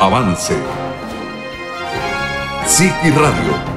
avance. City Radio